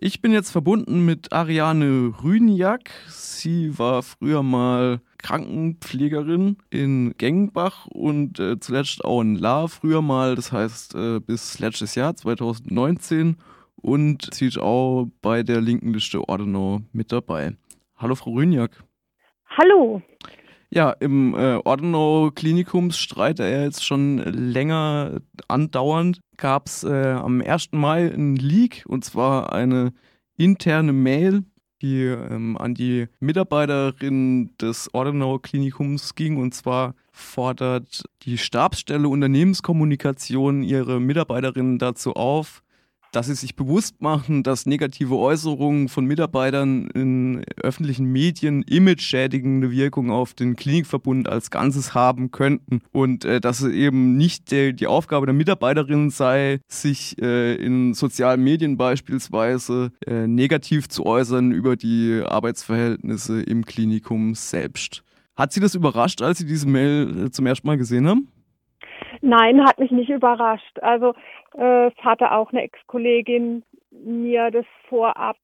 Ich bin jetzt verbunden mit Ariane Rüniak. Sie war früher mal Krankenpflegerin in Gengenbach und äh, zuletzt auch in La früher mal, das heißt äh, bis letztes Jahr 2019 und sie ist auch bei der linken Liste Ordenau mit dabei. Hallo Frau Rüniak. Hallo. Ja, im äh, Ordenau Klinikumsstreit, der jetzt schon länger andauernd, gab es äh, am 1. Mai ein Leak und zwar eine interne Mail, die ähm, an die Mitarbeiterin des Ordenau Klinikums ging und zwar fordert die Stabsstelle Unternehmenskommunikation ihre Mitarbeiterinnen dazu auf, dass sie sich bewusst machen, dass negative Äußerungen von Mitarbeitern in öffentlichen Medien image-schädigende Wirkung auf den Klinikverbund als Ganzes haben könnten und äh, dass es eben nicht der, die Aufgabe der Mitarbeiterin sei, sich äh, in sozialen Medien beispielsweise äh, negativ zu äußern über die Arbeitsverhältnisse im Klinikum selbst. Hat Sie das überrascht, als Sie diese Mail äh, zum ersten Mal gesehen haben? Nein, hat mich nicht überrascht. Also äh, es hatte auch eine Ex-Kollegin mir das vorab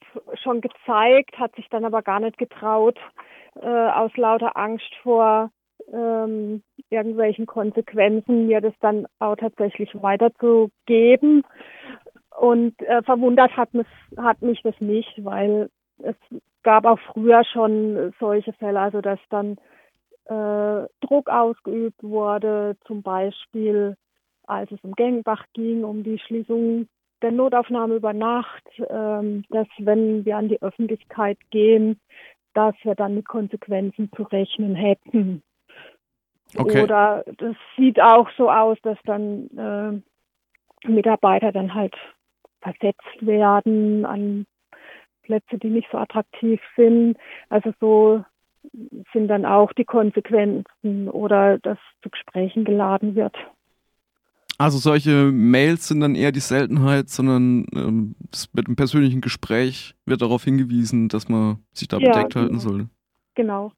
schon gezeigt, hat sich dann aber gar nicht getraut, äh, aus lauter Angst vor ähm, irgendwelchen Konsequenzen mir das dann auch tatsächlich weiterzugeben. Und äh, verwundert hat mich, hat mich das nicht, weil es gab auch früher schon solche Fälle, also dass dann äh, Druck ausgeübt wurde, zum Beispiel als es um Gengbach ging, um die Schließung der Notaufnahme über Nacht, ähm, dass wenn wir an die Öffentlichkeit gehen, dass wir dann mit Konsequenzen zu rechnen hätten. Okay. Oder das sieht auch so aus, dass dann äh, Mitarbeiter dann halt versetzt werden an Plätze, die nicht so attraktiv sind. Also so sind dann auch die Konsequenzen oder dass zu Gesprächen geladen wird. Also solche Mails sind dann eher die Seltenheit, sondern ähm, mit einem persönlichen Gespräch wird darauf hingewiesen, dass man sich da ja, bedeckt halten soll. Genau.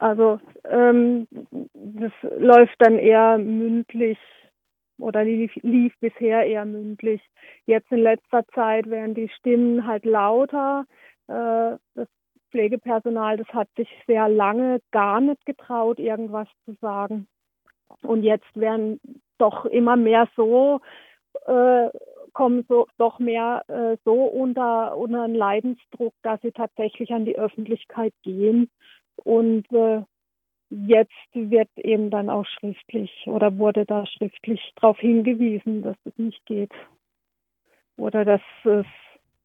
Also ähm, das läuft dann eher mündlich oder lief, lief bisher eher mündlich. Jetzt in letzter Zeit werden die Stimmen halt lauter. Äh, das Pflegepersonal, das hat sich sehr lange gar nicht getraut, irgendwas zu sagen. Und jetzt werden doch immer mehr so, äh, kommen so doch mehr äh, so unter, unter einen Leidensdruck, dass sie tatsächlich an die Öffentlichkeit gehen. Und äh, jetzt wird eben dann auch schriftlich oder wurde da schriftlich darauf hingewiesen, dass es nicht geht. Oder dass es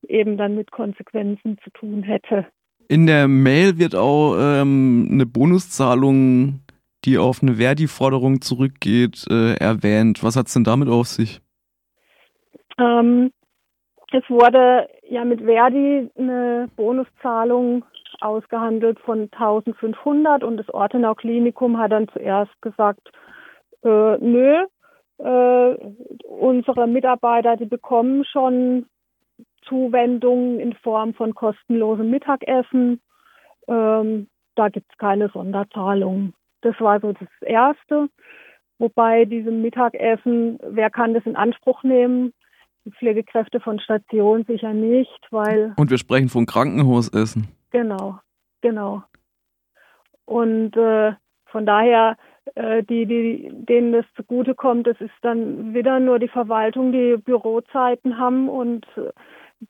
eben dann mit Konsequenzen zu tun hätte. In der Mail wird auch ähm, eine Bonuszahlung, die auf eine Verdi-Forderung zurückgeht, äh, erwähnt. Was hat es denn damit auf sich? Ähm, es wurde ja mit Verdi eine Bonuszahlung ausgehandelt von 1500 und das Ortenau Klinikum hat dann zuerst gesagt, äh, nö, äh, unsere Mitarbeiter, die bekommen schon Zuwendungen in Form von kostenlosem Mittagessen. Ähm, da gibt es keine Sonderzahlungen. Das war so das Erste. Wobei diesem Mittagessen, wer kann das in Anspruch nehmen? Die Pflegekräfte von Station sicher nicht, weil. Und wir sprechen von Krankenhausessen. Genau, genau. Und äh, von daher, äh, die, die, denen das zugutekommt, das ist dann wieder nur die Verwaltung, die Bürozeiten haben und äh,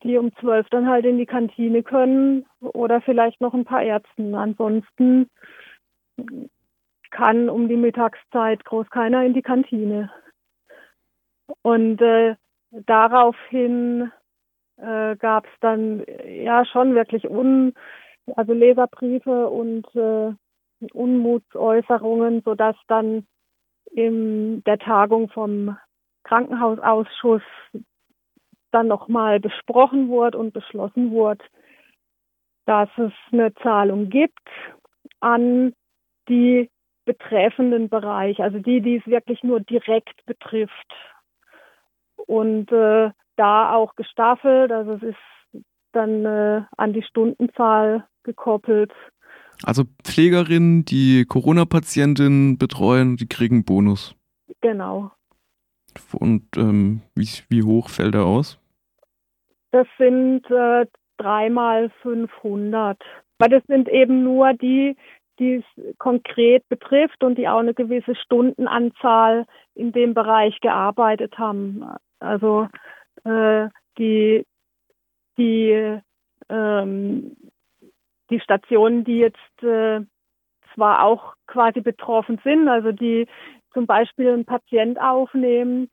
die um zwölf dann halt in die Kantine können oder vielleicht noch ein paar Ärzten. Ansonsten kann um die Mittagszeit groß keiner in die Kantine. Und äh, daraufhin äh, gab es dann ja schon wirklich un, also Leserbriefe und äh, Unmutsäußerungen, sodass dann in der Tagung vom Krankenhausausschuss dann nochmal besprochen wurde und beschlossen wurde, dass es eine Zahlung gibt an die betreffenden Bereich, also die, die es wirklich nur direkt betrifft. Und äh, da auch gestaffelt, also es ist dann äh, an die Stundenzahl gekoppelt. Also Pflegerinnen, die Corona-Patientinnen betreuen, die kriegen Bonus. Genau. Und ähm, wie, wie hoch fällt er aus? Das sind äh, dreimal 500. Weil das sind eben nur die, die es konkret betrifft und die auch eine gewisse Stundenanzahl in dem Bereich gearbeitet haben. Also äh, die, die, ähm, die Stationen, die jetzt äh, zwar auch quasi betroffen sind, also die zum Beispiel einen Patient aufnehmen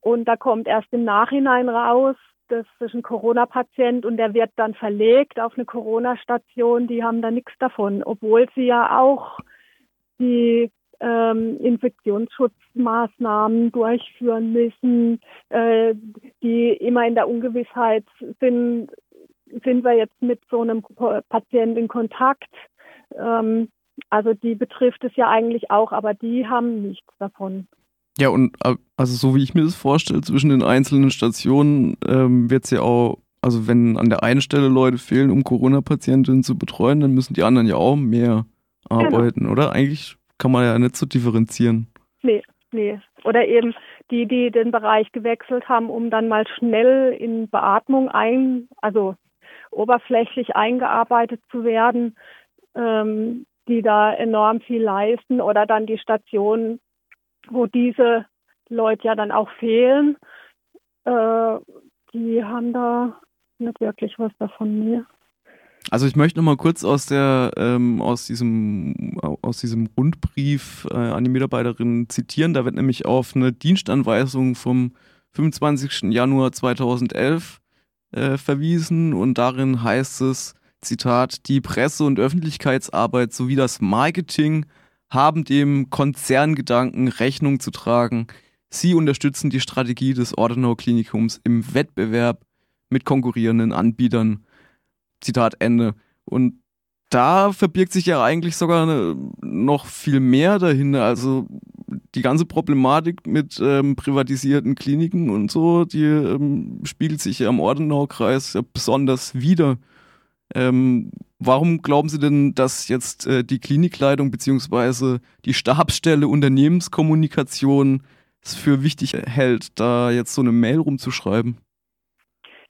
und da kommt erst im Nachhinein raus, das ist ein Corona-Patient und der wird dann verlegt auf eine Corona-Station, die haben da nichts davon, obwohl sie ja auch die ähm, Infektionsschutzmaßnahmen durchführen müssen, äh, die immer in der Ungewissheit sind, sind wir jetzt mit so einem Patienten in Kontakt. Ähm, also die betrifft es ja eigentlich auch, aber die haben nichts davon. Ja, und äh, also so wie ich mir das vorstelle, zwischen den einzelnen Stationen ähm, wird es ja auch, also wenn an der einen Stelle Leute fehlen, um Corona-Patientinnen zu betreuen, dann müssen die anderen ja auch mehr genau. arbeiten, genau. oder? Eigentlich kann man ja nicht so differenzieren. Nee, nee. Oder eben die, die den Bereich gewechselt haben, um dann mal schnell in Beatmung ein, also oberflächlich eingearbeitet zu werden, ähm, die da enorm viel leisten oder dann die Station, wo diese Leute ja dann auch fehlen, äh, die haben da nicht wirklich was davon mehr. Also ich möchte noch mal kurz aus der ähm, aus diesem aus diesem Rundbrief äh, an die Mitarbeiterin zitieren. Da wird nämlich auf eine Dienstanweisung vom 25. Januar 2011 äh, verwiesen und darin heißt es Zitat, die Presse- und Öffentlichkeitsarbeit sowie das Marketing haben dem Konzerngedanken Rechnung zu tragen. Sie unterstützen die Strategie des Ordenau Klinikums im Wettbewerb mit konkurrierenden Anbietern. Zitat Ende. Und da verbirgt sich ja eigentlich sogar noch viel mehr dahinter. Also die ganze Problematik mit ähm, privatisierten Kliniken und so, die ähm, spiegelt sich ja im Ordenau-Kreis besonders wieder. Ähm, warum glauben Sie denn, dass jetzt äh, die Klinikleitung bzw. die Stabsstelle Unternehmenskommunikation es für wichtig hält, da jetzt so eine Mail rumzuschreiben?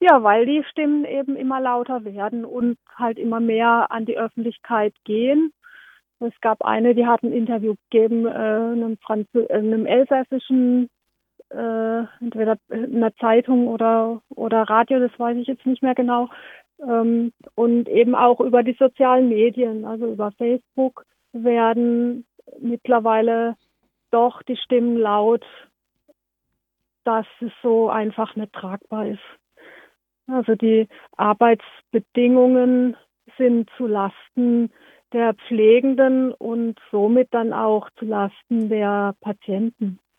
Ja, weil die Stimmen eben immer lauter werden und halt immer mehr an die Öffentlichkeit gehen. Es gab eine, die hat ein Interview gegeben, äh, einem, Franzö äh, einem elsässischen, äh, entweder in einer Zeitung oder, oder Radio, das weiß ich jetzt nicht mehr genau, ähm, und eben auch über die sozialen Medien, also über Facebook, werden mittlerweile doch die Stimmen laut, dass es so einfach nicht tragbar ist. Also die Arbeitsbedingungen sind zu Lasten der Pflegenden und somit dann auch zu Lasten der Patienten.